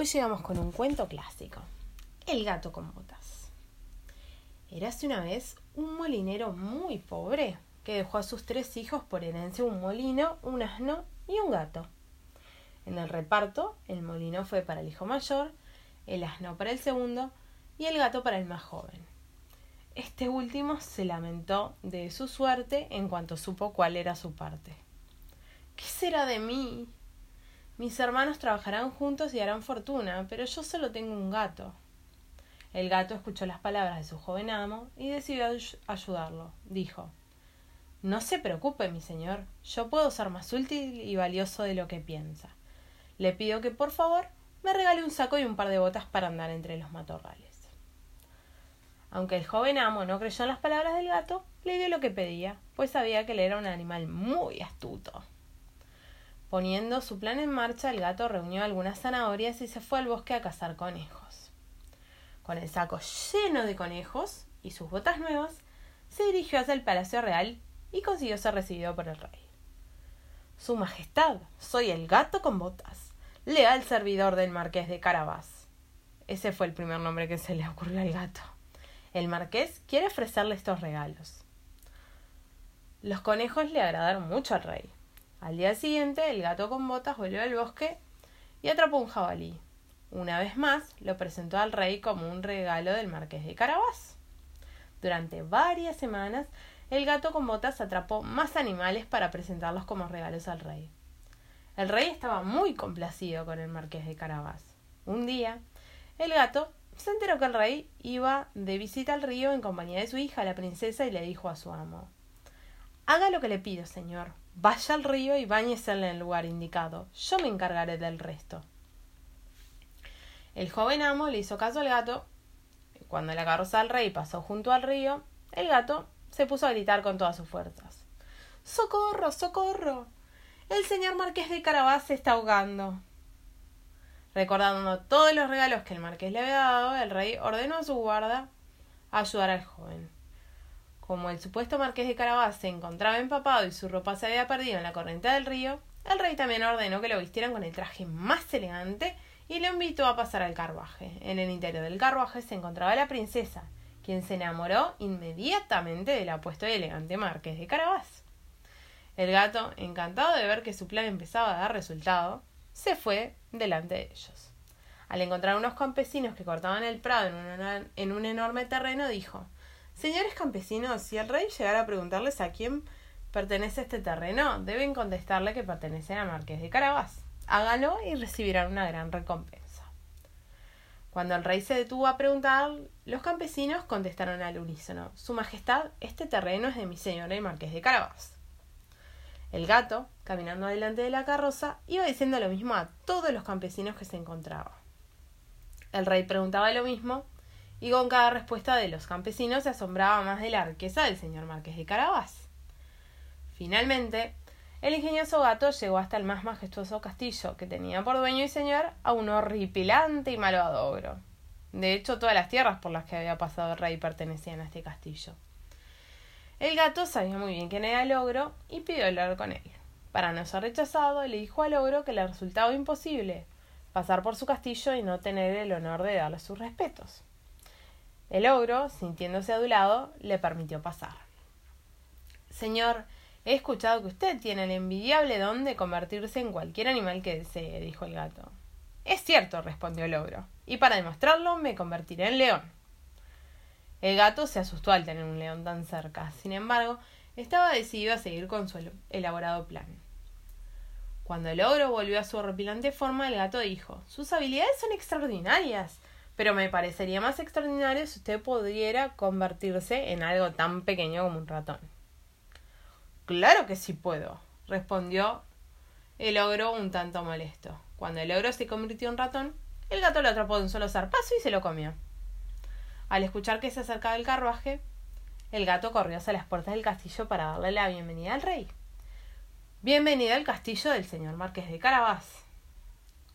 Hoy llegamos con un cuento clásico. El gato con botas. Érase una vez un molinero muy pobre que dejó a sus tres hijos por herencia un molino, un asno y un gato. En el reparto, el molino fue para el hijo mayor, el asno para el segundo y el gato para el más joven. Este último se lamentó de su suerte en cuanto supo cuál era su parte. ¿Qué será de mí? Mis hermanos trabajarán juntos y harán fortuna, pero yo solo tengo un gato. El gato escuchó las palabras de su joven amo y decidió ayudarlo. Dijo No se preocupe, mi señor, yo puedo ser más útil y valioso de lo que piensa. Le pido que por favor me regale un saco y un par de botas para andar entre los matorrales. Aunque el joven amo no creyó en las palabras del gato, le dio lo que pedía, pues sabía que él era un animal muy astuto. Poniendo su plan en marcha, el gato reunió algunas zanahorias y se fue al bosque a cazar conejos. Con el saco lleno de conejos y sus botas nuevas, se dirigió hacia el palacio real y consiguió ser recibido por el rey. Su Majestad, soy el gato con botas, leal servidor del marqués de Carabás. Ese fue el primer nombre que se le ocurrió al gato. El marqués quiere ofrecerle estos regalos. Los conejos le agradaron mucho al rey, al día siguiente, el gato con botas volvió al bosque y atrapó un jabalí. Una vez más, lo presentó al rey como un regalo del marqués de Carabás. Durante varias semanas, el gato con botas atrapó más animales para presentarlos como regalos al rey. El rey estaba muy complacido con el marqués de Carabás. Un día, el gato se enteró que el rey iba de visita al río en compañía de su hija, la princesa, y le dijo a su amo Haga lo que le pido, señor. Vaya al río y báñese en el lugar indicado. Yo me encargaré del resto. El joven amo le hizo caso al gato. Cuando la carroza del rey pasó junto al río, el gato se puso a gritar con todas sus fuerzas. ¡Socorro! ¡Socorro! El señor marqués de Carabás se está ahogando. Recordando todos los regalos que el marqués le había dado, el rey ordenó a su guarda ayudar al joven. Como el supuesto marqués de Carabás se encontraba empapado y su ropa se había perdido en la corriente del río, el rey también ordenó que lo vistieran con el traje más elegante y lo invitó a pasar al carruaje. En el interior del carruaje se encontraba la princesa, quien se enamoró inmediatamente del apuesto y elegante marqués de Carabás. El gato, encantado de ver que su plan empezaba a dar resultado, se fue delante de ellos. Al encontrar unos campesinos que cortaban el prado en en un enorme terreno, dijo Señores campesinos, si el rey llegara a preguntarles a quién pertenece este terreno, deben contestarle que pertenece a Marqués de Carabás. Hágalo y recibirán una gran recompensa. Cuando el rey se detuvo a preguntar, los campesinos contestaron al unísono Su Majestad, este terreno es de mi señor el Marqués de Carabás. El gato, caminando adelante de la carroza, iba diciendo lo mismo a todos los campesinos que se encontraban. El rey preguntaba lo mismo y con cada respuesta de los campesinos se asombraba más de la riqueza del señor marqués de Carabás. Finalmente, el ingenioso gato llegó hasta el más majestuoso castillo, que tenía por dueño y señor a un horripilante y malvado ogro. De hecho, todas las tierras por las que había pasado el rey pertenecían a este castillo. El gato sabía muy bien quién era el ogro y pidió hablar con él. Para no ser rechazado, le dijo al ogro que le resultaba imposible pasar por su castillo y no tener el honor de darle sus respetos. El ogro, sintiéndose adulado, le permitió pasar. Señor, he escuchado que usted tiene el envidiable don de convertirse en cualquier animal que desee, dijo el gato. Es cierto, respondió el ogro, y para demostrarlo me convertiré en león. El gato se asustó al tener un león tan cerca. Sin embargo, estaba decidido a seguir con su elaborado plan. Cuando el ogro volvió a su horripilante forma, el gato dijo Sus habilidades son extraordinarias pero me parecería más extraordinario si usted pudiera convertirse en algo tan pequeño como un ratón. Claro que sí puedo, respondió el ogro un tanto molesto. Cuando el ogro se convirtió en ratón, el gato lo atrapó de un solo zarpazo y se lo comió. Al escuchar que se acercaba el carruaje, el gato corrió hacia las puertas del castillo para darle la bienvenida al rey. Bienvenida al castillo del señor Marqués de Carabás.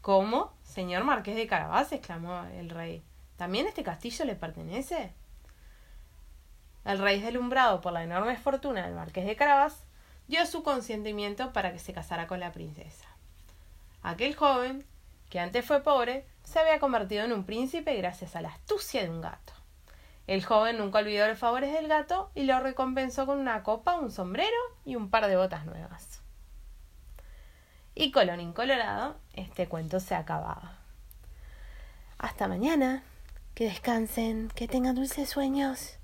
¿Cómo? Señor Marqués de Carabás, exclamó el rey. ¿También este castillo le pertenece? El rey, deslumbrado por la enorme fortuna del Marqués de Carabás, dio su consentimiento para que se casara con la princesa. Aquel joven, que antes fue pobre, se había convertido en un príncipe gracias a la astucia de un gato. El joven nunca olvidó los favores del gato y lo recompensó con una copa, un sombrero y un par de botas nuevas. Y colón incolorado, este cuento se acababa. Hasta mañana. Que descansen, que tengan dulces sueños.